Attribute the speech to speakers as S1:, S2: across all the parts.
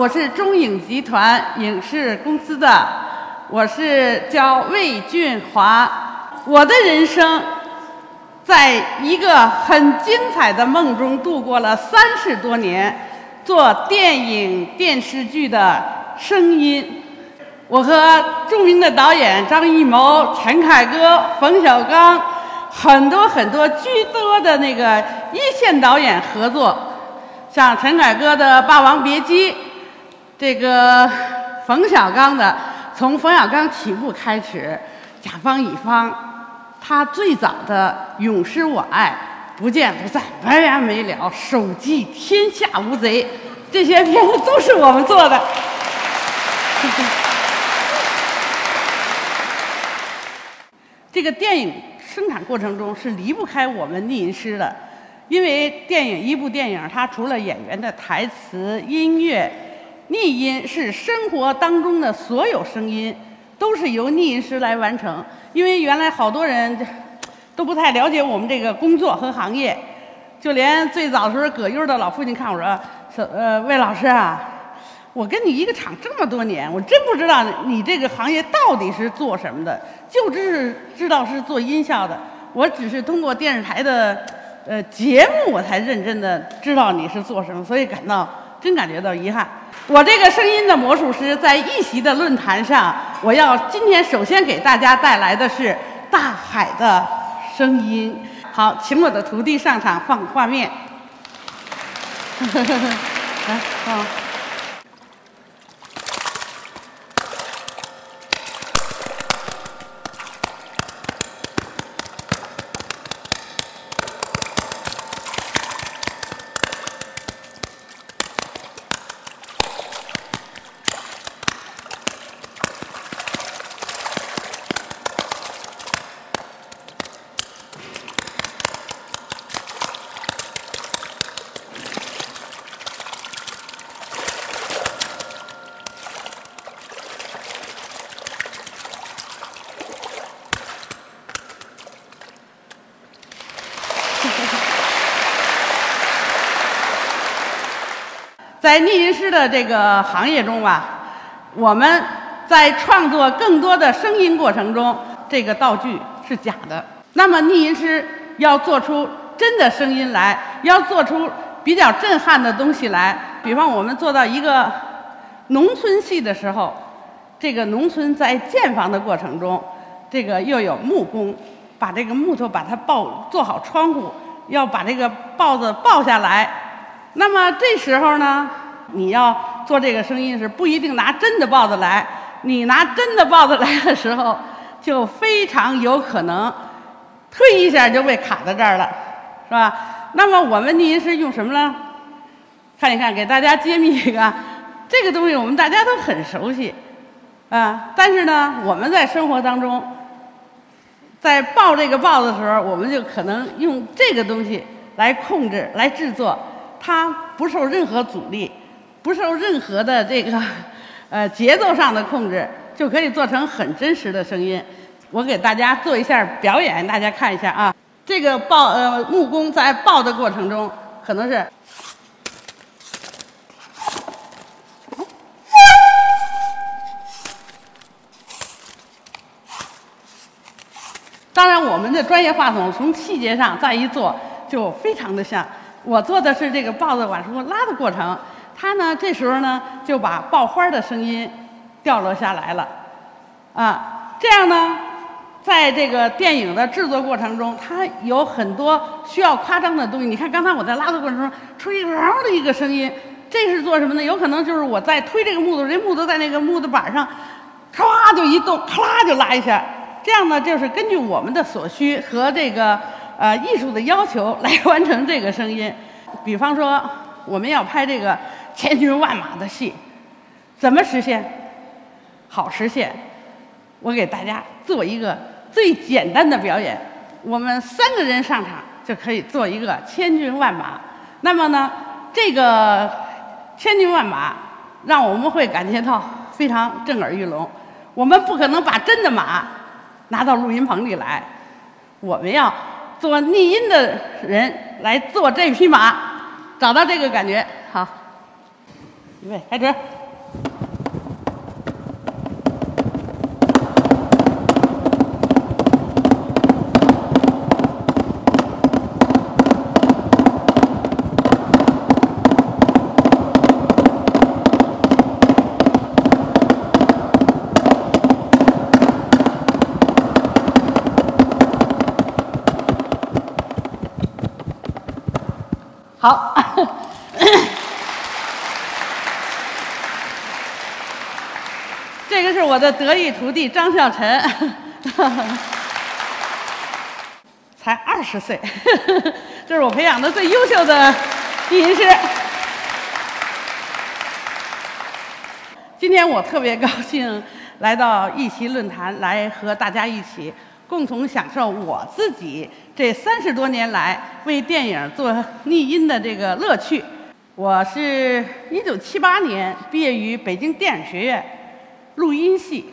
S1: 我是中影集团影视公司的，我是叫魏俊华。我的人生，在一个很精彩的梦中度过了三十多年，做电影电视剧的声音。我和著名的导演张艺谋、陈凯歌、冯小刚，很多很多居多的那个一线导演合作，像陈凯歌的《霸王别姬》，这个冯小刚的从冯小刚起步开始，甲方乙方，他最早的《永失我爱》《不见不散》没完没了，《手记》《天下无贼》，这些片子都是我们做的。这个电影生产过程中是离不开我们逆音师的，因为电影一部电影，它除了演员的台词、音乐，逆音是生活当中的所有声音，都是由逆音师来完成。因为原来好多人都不太了解我们这个工作和行业，就连最早的时候葛优的老父亲看我说：“说呃，魏老师啊。”我跟你一个厂这么多年，我真不知道你这个行业到底是做什么的，就只是知道是做音效的。我只是通过电视台的呃节目，我才认真的知道你是做什么，所以感到真感觉到遗憾。我这个声音的魔术师在一席的论坛上，我要今天首先给大家带来的是大海的声音。好，请我的徒弟上场放画面。来，放。在逆音师的这个行业中吧，我们在创作更多的声音过程中，这个道具是假的。那么逆音师要做出真的声音来，要做出比较震撼的东西来。比方我们做到一个农村戏的时候，这个农村在建房的过程中，这个又有木工把这个木头把它抱做好窗户，要把这个抱子抱下来。那么这时候呢，你要做这个声音是不一定拿真的豹子来，你拿真的豹子来的时候，就非常有可能，推一下就被卡在这儿了，是吧？那么我们逆音是用什么呢？看一看，给大家揭秘一个，这个东西我们大家都很熟悉，啊，但是呢，我们在生活当中，在抱这个豹子的时候，我们就可能用这个东西来控制、来制作。它不受任何阻力，不受任何的这个 呃节奏上的控制，就可以做成很真实的声音。我给大家做一下表演，大家看一下啊。这个抱呃木工在抱的过程中，可能是，当然我们的专业话筒从细节上再一做，就非常的像。我做的是这个豹子往出拉的过程，他呢这时候呢就把爆花的声音掉落下来了，啊，这样呢，在这个电影的制作过程中，它有很多需要夸张的东西。你看刚才我在拉的过程中出一个嗷的一个声音，这是做什么呢？有可能就是我在推这个木头，这木头在那个木头板上，唰就一动，咔就拉一下。这样呢，就是根据我们的所需和这个。呃，艺术的要求来完成这个声音，比方说我们要拍这个千军万马的戏，怎么实现？好实现，我给大家做一个最简单的表演，我们三个人上场就可以做一个千军万马。那么呢，这个千军万马让我们会感觉到非常震耳欲聋。我们不可能把真的马拿到录音棚里来，我们要。做逆音的人来做这匹马，找到这个感觉好。预备，开始。我的得意徒弟张孝臣，才二十岁，这是我培养的最优秀的低音师。今天我特别高兴来到一席论坛，来和大家一起。共同享受我自己这三十多年来为电影做逆音的这个乐趣。我是一九七八年毕业于北京电影学院录音系，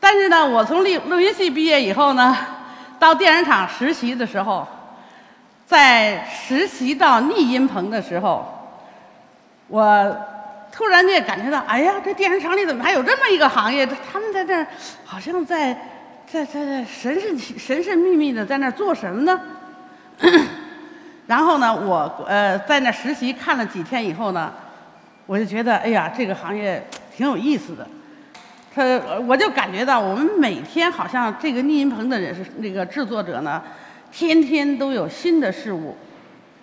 S1: 但是呢，我从录录音系毕业以后呢，到电影厂实习的时候，在实习到逆音棚的时候，我突然间感觉到，哎呀，这电影厂里怎么还有这么一个行业？他们在这儿好像在。在在在神神神神秘秘的在那儿做什么呢？然后呢，我呃在那实习看了几天以后呢，我就觉得哎呀，这个行业挺有意思的。他我就感觉到我们每天好像这个逆音棚的人是那个制作者呢，天天都有新的事物，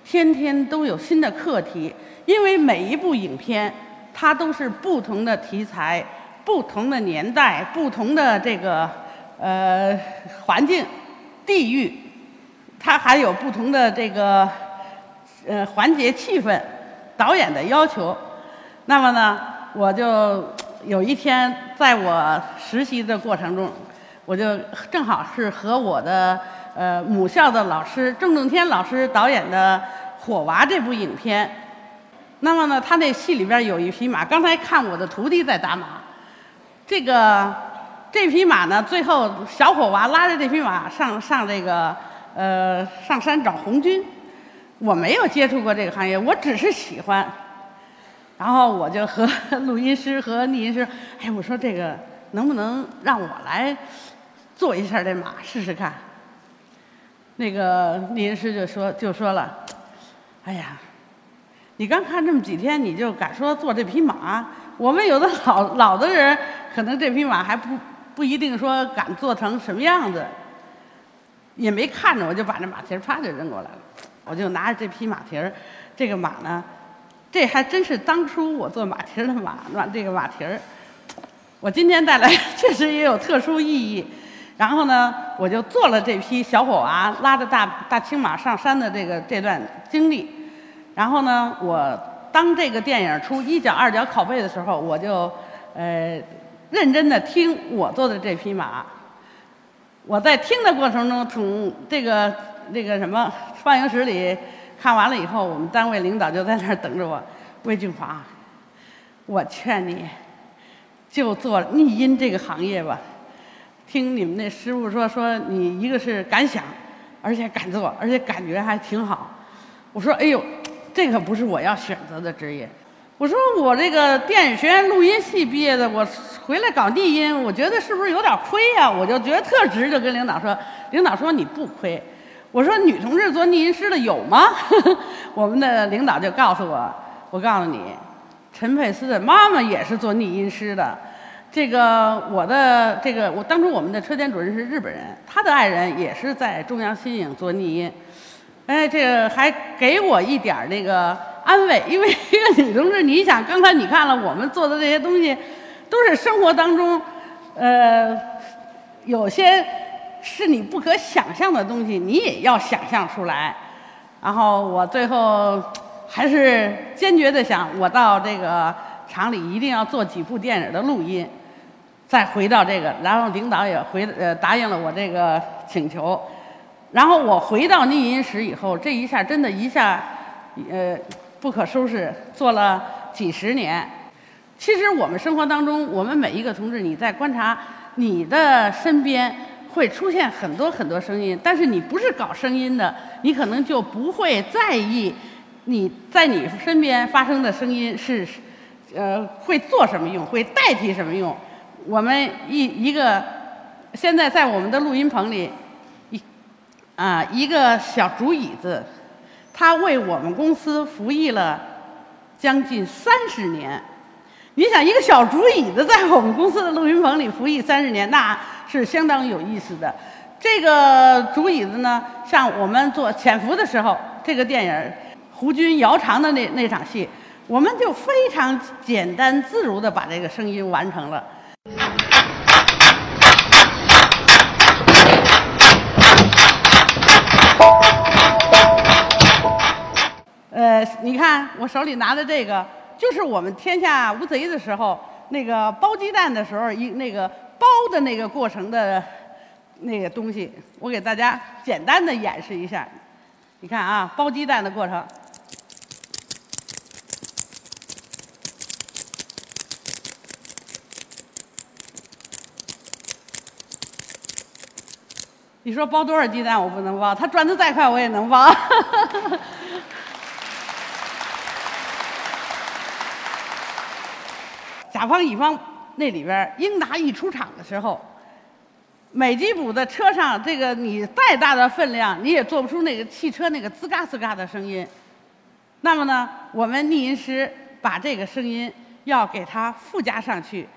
S1: 天天都有新的课题，因为每一部影片它都是不同的题材、不同的年代、不同的这个。呃，环境、地域，它还有不同的这个呃环节、气氛、导演的要求。那么呢，我就有一天在我实习的过程中，我就正好是和我的呃母校的老师郑洞天老师导演的《火娃》这部影片。那么呢，他那戏里边有一匹马，刚才看我的徒弟在打马，这个。这匹马呢，最后小火娃拉着这匹马上上这个呃上山找红军。我没有接触过这个行业，我只是喜欢。然后我就和 录音师和录音师，哎，我说这个能不能让我来做一下这马试试看？那个录音师就说就说了，哎呀，你刚看这么几天，你就敢说做这匹马？我们有的老老的人，可能这匹马还不。不一定说敢做成什么样子，也没看着我就把这马蹄儿啪就扔过来了。我就拿着这匹马蹄儿，这个马呢，这还真是当初我做马蹄儿的马，马这个马蹄儿，我今天带来 确实也有特殊意义。然后呢，我就做了这匹小火娃拉着大大青马上山的这个这段经历。然后呢，我当这个电影出一角二角拷贝的时候，我就呃。认真的听我做的这匹马，我在听的过程中，从这个这个什么放映室里看完了以后，我们单位领导就在那儿等着我。魏俊华，我劝你，就做逆音这个行业吧。听你们那师傅说，说你一个是敢想，而且敢做，而且感觉还挺好。我说，哎呦，这可不是我要选择的职业。我说我这个电影学院录音系毕业的，我回来搞逆音，我觉得是不是有点亏呀？我就觉得特值，就跟领导说，领导说你不亏。我说女同志做逆音师的有吗？我们的领导就告诉我，我告诉你，陈佩斯的妈妈也是做逆音师的。这个我的这个我当初我们的车间主任是日本人，他的爱人也是在中央新影做逆音。哎，这个还给我一点那个。安慰，因为一个女同志，你想，刚才你看了我们做的这些东西，都是生活当中，呃，有些是你不可想象的东西，你也要想象出来。然后我最后还是坚决的想，我到这个厂里一定要做几部电影的录音，再回到这个，然后领导也回呃答应了我这个请求。然后我回到逆音室以后，这一下真的一下，呃。不可收拾，做了几十年。其实我们生活当中，我们每一个同志，你在观察你的身边会出现很多很多声音，但是你不是搞声音的，你可能就不会在意你在你身边发生的声音是呃，会做什么用，会代替什么用。我们一一个现在在我们的录音棚里，一啊一个小竹椅子，它为我们公司服役了将近三十年。你想，一个小竹椅子在我们公司的录音棚里服役三十年，那是相当有意思的。这个竹椅子呢，像我们做《潜伏》的时候，这个电影胡军摇长的那那场戏，我们就非常简单自如的把这个声音完成了。呃，你看我手里拿的这个。就是我们天下无贼的时候，那个包鸡蛋的时候，一那个包的那个过程的那个东西，我给大家简单的演示一下。你看啊，包鸡蛋的过程。你说包多少鸡蛋我不能包，它转的再快我也能包。甲方乙方那里边，英达一出场的时候，美吉普的车上，这个你再大的分量，你也做不出那个汽车那个吱嘎吱嘎的声音。那么呢，我们逆音师把这个声音要给它附加上去，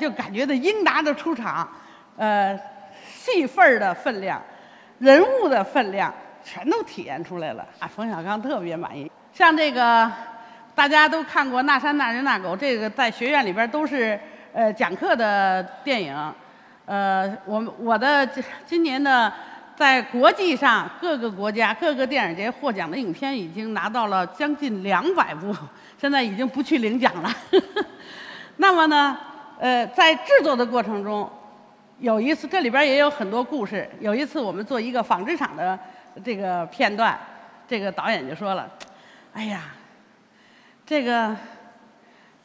S1: 就感觉到英达的出场，呃，戏份儿的分量。人物的分量全都体现出来了啊！冯小刚特别满意。像这个，大家都看过《那山那人那狗》，这个在学院里边都是呃讲课的电影。呃，我我的今年的在国际上各个国家各个电影节获奖的影片已经拿到了将近两百部，现在已经不去领奖了。那么呢，呃，在制作的过程中。有一次，这里边也有很多故事。有一次，我们做一个纺织厂的这个片段，这个导演就说了：“哎呀，这个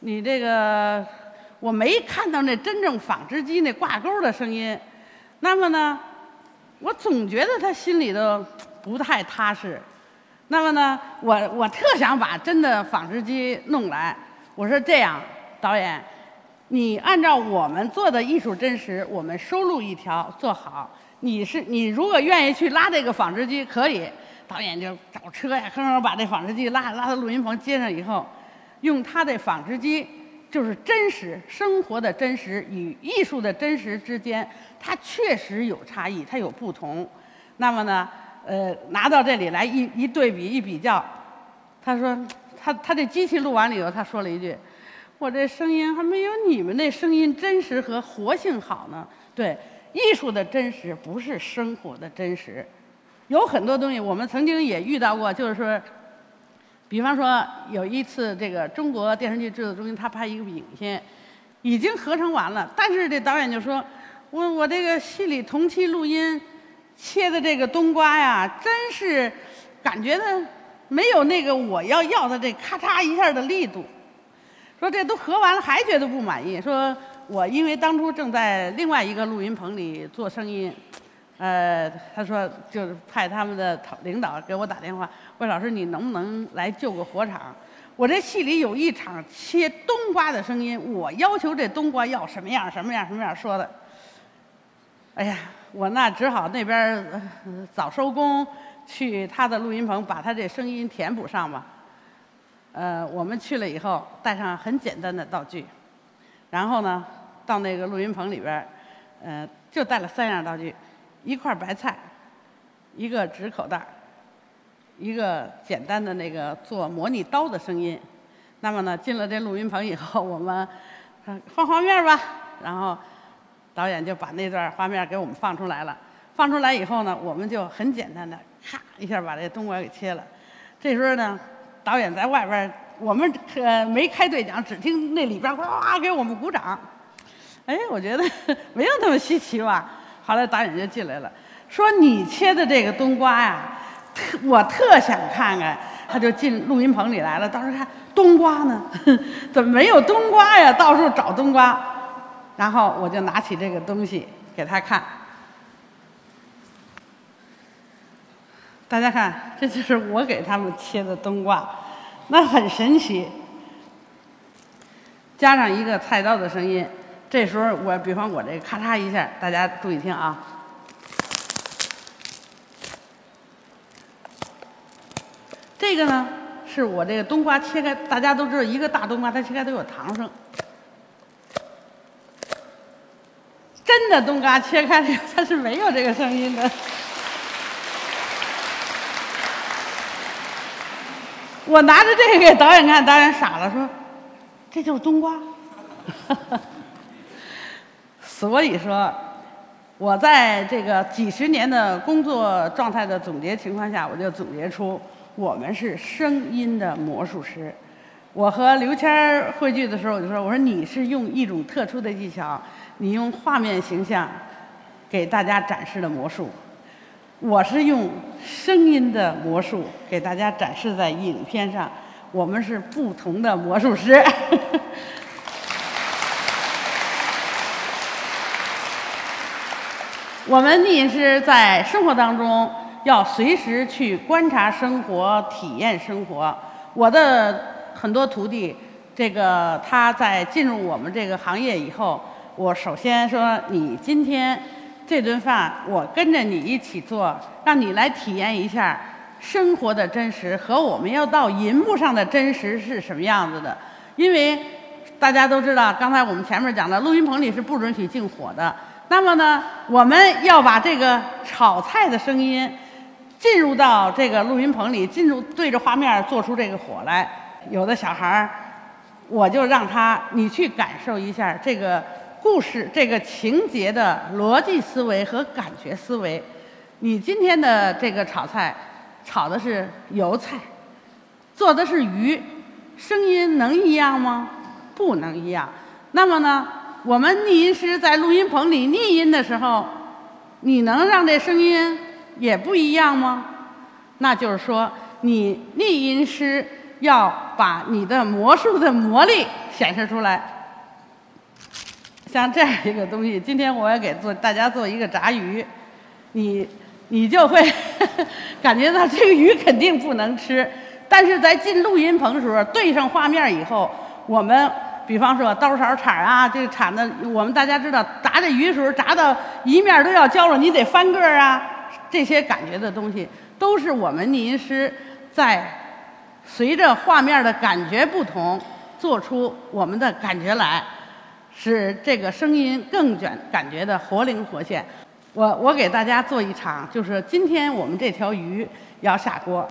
S1: 你这个我没看到那真正纺织机那挂钩的声音，那么呢，我总觉得他心里头不太踏实。那么呢，我我特想把真的纺织机弄来。我说这样，导演。”你按照我们做的艺术真实，我们收录一条做好。你是你如果愿意去拉这个纺织机，可以。导演就找车呀，哼哼把这纺织机拉拉到录音棚接上以后，用他的纺织机，就是真实生活的真实与艺术的真实之间，它确实有差异，它有不同。那么呢，呃，拿到这里来一一对比一比较，他说他他这机器录完了以后，他说了一句。我这声音还没有你们那声音真实和活性好呢。对，艺术的真实不是生活的真实，有很多东西我们曾经也遇到过，就是说，比方说有一次这个中国电视剧制作中心他拍一个影片，已经合成完了，但是这导演就说，我我这个戏里同期录音切的这个冬瓜呀，真是感觉呢没有那个我要要的这咔嚓一下的力度。说这都合完了还觉得不满意，说我因为当初正在另外一个录音棚里做声音，呃，他说就是派他们的领导给我打电话，魏老师你能不能来救个火场？我这戏里有一场切冬瓜的声音，我要求这冬瓜要什么样什么样什么样说的。哎呀，我那只好那边早收工，去他的录音棚把他这声音填补上吧。呃，我们去了以后，带上很简单的道具，然后呢，到那个录音棚里边儿，呃，就带了三样道具：一块白菜，一个纸口袋一个简单的那个做模拟刀的声音。那么呢，进了这录音棚以后，我们放画面吧。然后导演就把那段画面给我们放出来了。放出来以后呢，我们就很简单的咔一下把这冬瓜给切了。这时候呢。导演在外边，我们可没开对讲，只听那里边呱呱给我们鼓掌。哎，我觉得 没有那么稀奇吧。后来导演就进来了，说你切的这个冬瓜呀，特我特想看看。他就进录音棚里来了，到时候看冬瓜呢，怎么没有冬瓜呀？到处找冬瓜。然后我就拿起这个东西给他看。大家看，这就是我给他们切的冬瓜，那很神奇。加上一个菜刀的声音，这时候我比方我这咔嚓一下，大家注意听啊。这个呢，是我这个冬瓜切开，大家都知道一个大冬瓜它切开都有糖声。真的冬瓜切开了，它是没有这个声音的。我拿着这个给导演看，导演傻了，说：“这就是冬瓜。”所以说，我在这个几十年的工作状态的总结情况下，我就总结出我们是声音的魔术师。我和刘谦儿汇聚的时候，我就说：“我说你是用一种特殊的技巧，你用画面形象给大家展示的魔术。”我是用声音的魔术给大家展示在影片上，我们是不同的魔术师。我们逆音师在生活当中要随时去观察生活、体验生活。我的很多徒弟，这个他在进入我们这个行业以后，我首先说你今天。这顿饭我跟着你一起做，让你来体验一下生活的真实和我们要到银幕上的真实是什么样子的。因为大家都知道，刚才我们前面讲的，录音棚里是不允许进火的。那么呢，我们要把这个炒菜的声音进入到这个录音棚里，进入对着画面做出这个火来。有的小孩儿，我就让他你去感受一下这个。故事这个情节的逻辑思维和感觉思维，你今天的这个炒菜，炒的是油菜，做的是鱼，声音能一样吗？不能一样。那么呢，我们逆音师在录音棚里逆音的时候，你能让这声音也不一样吗？那就是说，你逆音师要把你的魔术的魔力显示出来。像这样一个东西，今天我要给做大家做一个炸鱼，你你就会 感觉到这个鱼肯定不能吃，但是在进录音棚的时候对上画面以后，我们比方说刀勺铲啊，这个铲子，我们大家知道炸这鱼的时候炸到一面都要焦了，你得翻个啊，这些感觉的东西都是我们逆音师在随着画面的感觉不同，做出我们的感觉来。使这个声音更卷感觉的活灵活现。我我给大家做一场，就是今天我们这条鱼要下锅。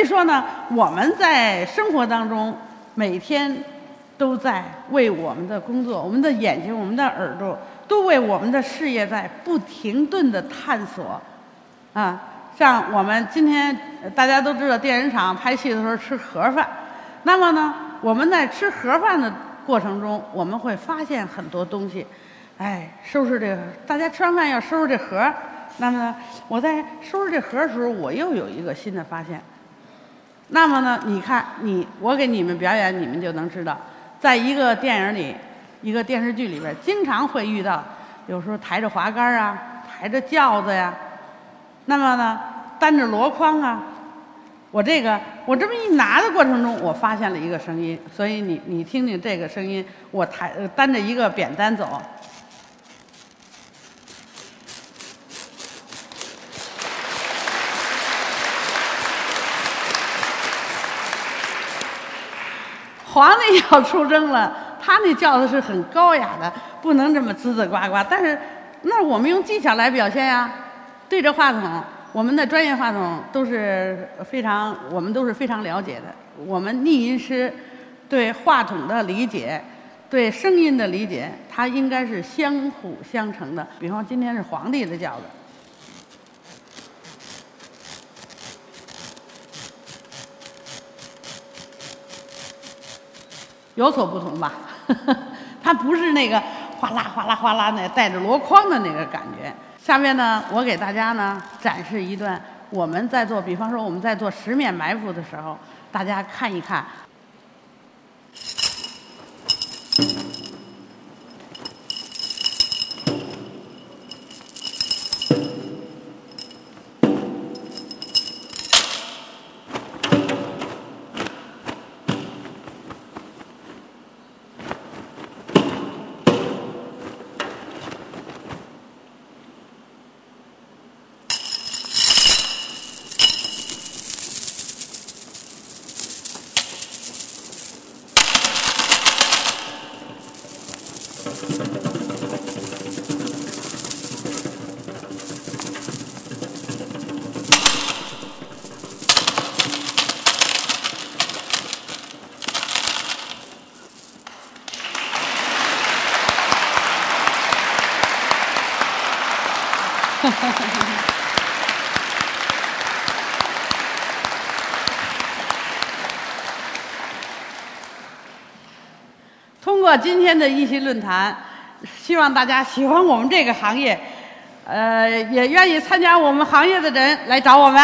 S1: 所以说呢，我们在生活当中每天都在为我们的工作、我们的眼睛、我们的耳朵，都为我们的事业在不停顿的探索。啊，像我们今天大家都知道，电影厂拍戏的时候吃盒饭，那么呢，我们在吃盒饭的过程中，我们会发现很多东西。哎，收拾这个，大家吃完饭要收拾这盒，那么呢，我在收拾这盒的时候，我又有一个新的发现。那么呢？你看，你我给你们表演，你们就能知道，在一个电影里、一个电视剧里边，经常会遇到，有时候抬着滑竿啊，抬着轿子呀，那么呢，担着箩筐啊。我这个，我这么一拿的过程中，我发现了一个声音，所以你你听听这个声音，我抬担着一个扁担走。皇帝要出征了，他那叫的是很高雅的，不能这么滋滋呱呱。但是，那我们用技巧来表现呀，对着话筒，我们的专业话筒都是非常，我们都是非常了解的。我们逆音师对话筒的理解，对声音的理解，它应该是相辅相成的。比方今天是皇帝的叫的。有所不同吧？它不是那个哗啦哗啦哗啦那带着箩筐的那个感觉。下面呢，我给大家呢展示一段我们在做，比方说我们在做十面埋伏的时候，大家看一看。今天的一席论坛，希望大家喜欢我们这个行业，呃，也愿意参加我们行业的人来找我们。